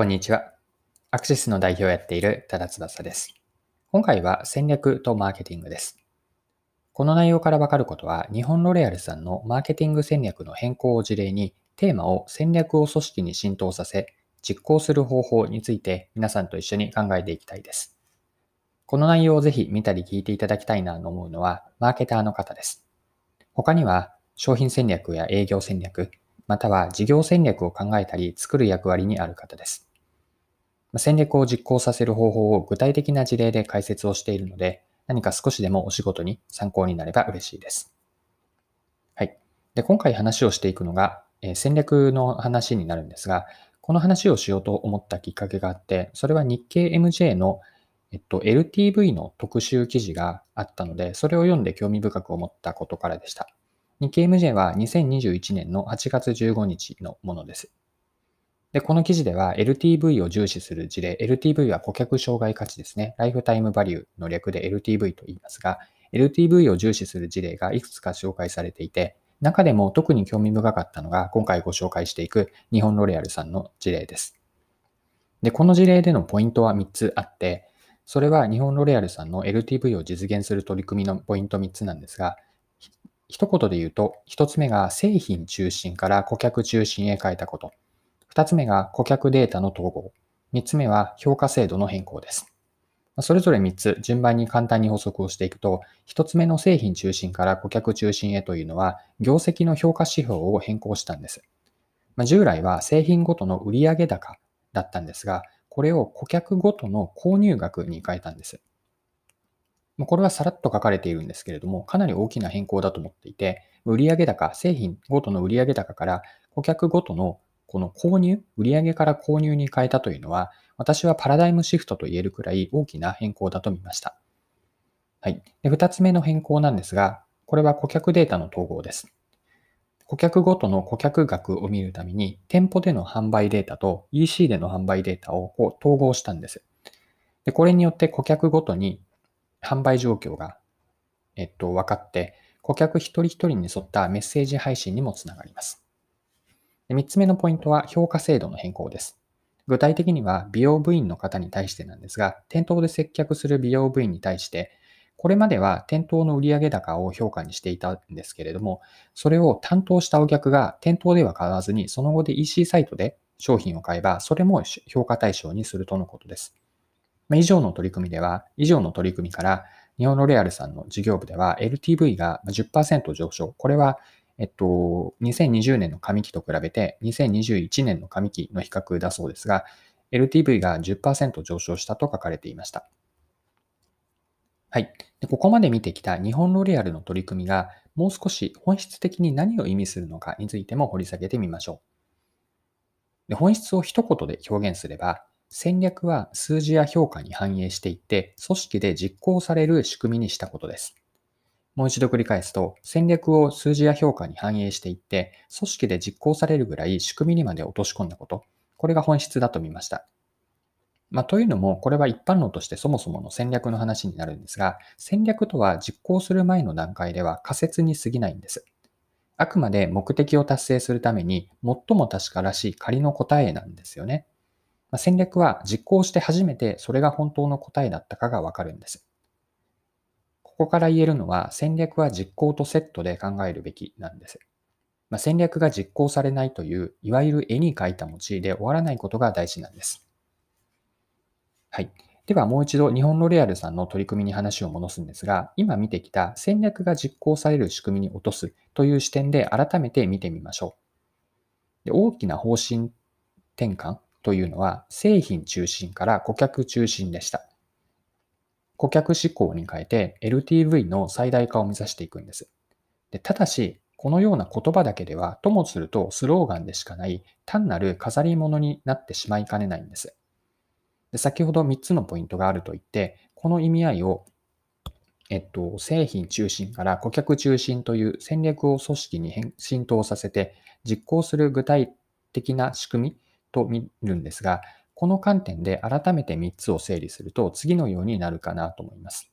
こんにちは。アクセスの代表をやっている多田翼です。今回は戦略とマーケティングです。この内容からわかることは、日本ロレアルさんのマーケティング戦略の変更を事例に、テーマを戦略を組織に浸透させ、実行する方法について皆さんと一緒に考えていきたいです。この内容をぜひ見たり聞いていただきたいなと思うのは、マーケターの方です。他には、商品戦略や営業戦略、または事業戦略を考えたり作る役割にある方です。戦略を実行させる方法を具体的な事例で解説をしているので、何か少しでもお仕事に参考になれば嬉しいです。はい。で、今回話をしていくのが、え戦略の話になるんですが、この話をしようと思ったきっかけがあって、それは日経 MJ の、えっと、LTV の特集記事があったので、それを読んで興味深く思ったことからでした。日経 MJ は2021年の8月15日のものです。で、この記事では LTV を重視する事例、LTV は顧客障害価値ですね。ライフタイムバリューの略で LTV と言いますが、LTV を重視する事例がいくつか紹介されていて、中でも特に興味深かったのが今回ご紹介していく日本ロレアルさんの事例です。で、この事例でのポイントは3つあって、それは日本ロレアルさんの LTV を実現する取り組みのポイント3つなんですが、一言で言うと、一つ目が製品中心から顧客中心へ変えたこと。二つ目が顧客データの統合。三つ目は評価制度の変更です。それぞれ三つ順番に簡単に補足をしていくと、一つ目の製品中心から顧客中心へというのは、業績の評価指標を変更したんです。ま、従来は製品ごとの売上高だったんですが、これを顧客ごとの購入額に変えたんです。これはさらっと書かれているんですけれども、かなり大きな変更だと思っていて、売上高、製品ごとの売上高から顧客ごとのこの購入、売上から購入に変えたというのは、私はパラダイムシフトと言えるくらい大きな変更だと見ました。はい。で、二つ目の変更なんですが、これは顧客データの統合です。顧客ごとの顧客額を見るために、店舗での販売データと EC での販売データをこう統合したんです。で、これによって顧客ごとに販売状況が、えっと、分かって、顧客一人一人に沿ったメッセージ配信にもつながります。3つ目のポイントは評価制度の変更です。具体的には美容部員の方に対してなんですが、店頭で接客する美容部員に対して、これまでは店頭の売上高を評価にしていたんですけれども、それを担当したお客が店頭では買わずに、その後で EC サイトで商品を買えば、それも評価対象にするとのことです。ま以上の取り組みでは、以上の取り組みから、日本ロレアルさんの事業部では LTV が10%上昇。これは、えっと、2020年の上期と比べて2021年の上期の比較だそうですが、LTV が10%上昇したと書かれていました。はい。でここまで見てきた日本ロレアルの取り組みがもう少し本質的に何を意味するのかについても掘り下げてみましょう。で本質を一言で表現すれば、戦略は数字や評価に反映していって、組織で実行される仕組みにしたことです。もう一度繰り返すと、戦略を数字や評価に反映していって、組織で実行されるぐらい仕組みにまで落とし込んだこと。これが本質だと見ました。まあ、というのも、これは一般論としてそもそもの戦略の話になるんですが、戦略とは実行する前の段階では仮説に過ぎないんです。あくまで目的を達成するために最も確からしい仮の答えなんですよね。まあ、戦略は実行して初めてそれが本当の答えだったかがわかるんです。ここから言えるのは戦略は実行とセットで考えるべきなんです。まあ、戦略が実行されないという、いわゆる絵に描いた餅で終わらないことが大事なんです。はい。ではもう一度日本のレアルさんの取り組みに話を戻すんですが、今見てきた戦略が実行される仕組みに落とすという視点で改めて見てみましょう。で大きな方針転換というのは製品中心から顧客中心でした。顧客志向に変えて LTV の最大化を目指していくんです。でただし、このような言葉だけでは、ともするとスローガンでしかない単なる飾り物になってしまいかねないんです。で先ほど3つのポイントがあると言って、この意味合いを、えっと、製品中心から顧客中心という戦略を組織に浸透させて実行する具体的な仕組みと見るんですが、この観点で改めて3つを整理すると次のようになるかなと思います。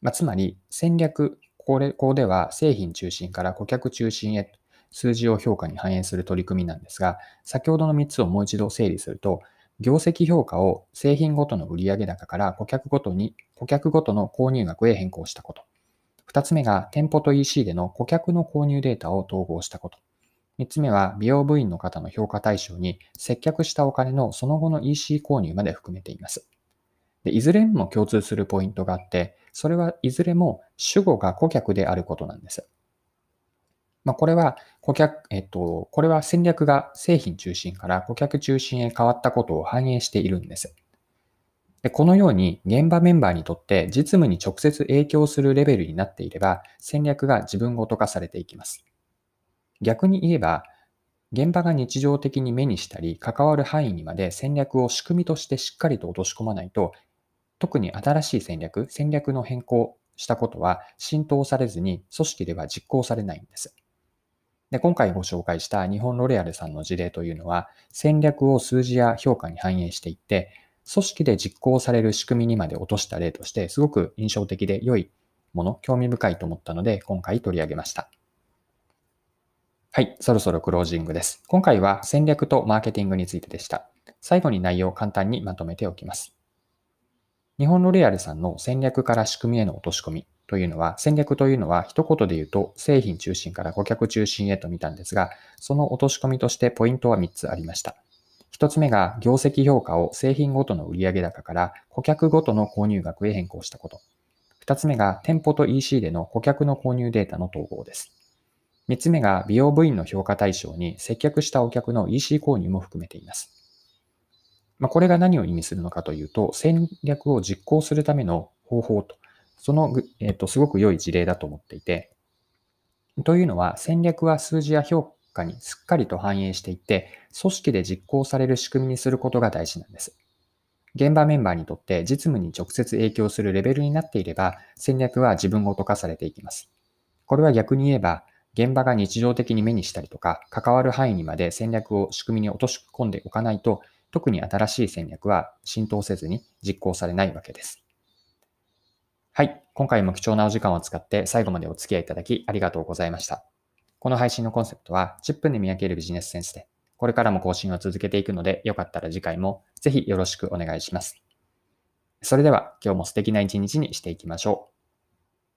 まあ、つまり戦略、これ、こでは製品中心から顧客中心へ数字を評価に反映する取り組みなんですが、先ほどの3つをもう一度整理すると、業績評価を製品ごとの売上高から顧客ごとに、顧客ごとの購入額へ変更したこと。二つ目が店舗と EC での顧客の購入データを統合したこと。三つ目は美容部員の方の評価対象に接客したお金のその後の EC 購入まで含めています。でいずれにも共通するポイントがあって、それはいずれも主語が顧客であることなんです。まあ、これは顧客、えっと、これは戦略が製品中心から顧客中心へ変わったことを反映しているんです。でこのように現場メンバーにとって実務に直接影響するレベルになっていれば戦略が自分ごと化されていきます。逆に言えば、現場が日常的に目にしたり関わる範囲にまで戦略を仕組みとしてしっかりと落とし込まないと特に新しい戦略、戦略の変更したことは浸透されずに組織では実行されないんです。で今回ご紹介した日本ロレアルさんの事例というのは戦略を数字や評価に反映していって組織で実行される仕組みにまで落とした例としてすごく印象的で良いもの、興味深いと思ったので今回取り上げました。はい、そろそろクロージングです。今回は戦略とマーケティングについてでした。最後に内容を簡単にまとめておきます。日本ロレアルさんの戦略から仕組みへの落とし込みというのは、戦略というのは一言で言うと製品中心から顧客中心へと見たんですが、その落とし込みとしてポイントは3つありました。1つ目が業績評価を製品ごとの売上高から顧客ごとの購入額へ変更したこと。2つ目が店舗と EC での顧客の購入データの統合です。3つ目が美容部員の評価対象に接客したお客の EC 購入も含めています。まあ、これが何を意味するのかというと、戦略を実行するための方法と、その、えっ、と、すごく良い事例だと思っていて、というのは戦略は数字や評価にしっかりと反映していって、組織で実行される仕組みにすることが大事なんです。現場メンバーにとって実務に直接影響するレベルになっていれば、戦略は自分ごと化されていきます。これは逆に言えば、現場が日常的に目にしたりとか、関わる範囲にまで戦略を仕組みに落とし込んでおかないと、特に新しい戦略は浸透せずに実行されないわけです。はい。今回も貴重なお時間を使って最後までお付き合いいただきありがとうございました。この配信のコンセプトは10分で見分けるビジネスセンスで、これからも更新を続けていくので、よかったら次回もぜひよろしくお願いします。それでは今日も素敵な一日にしていきましょう。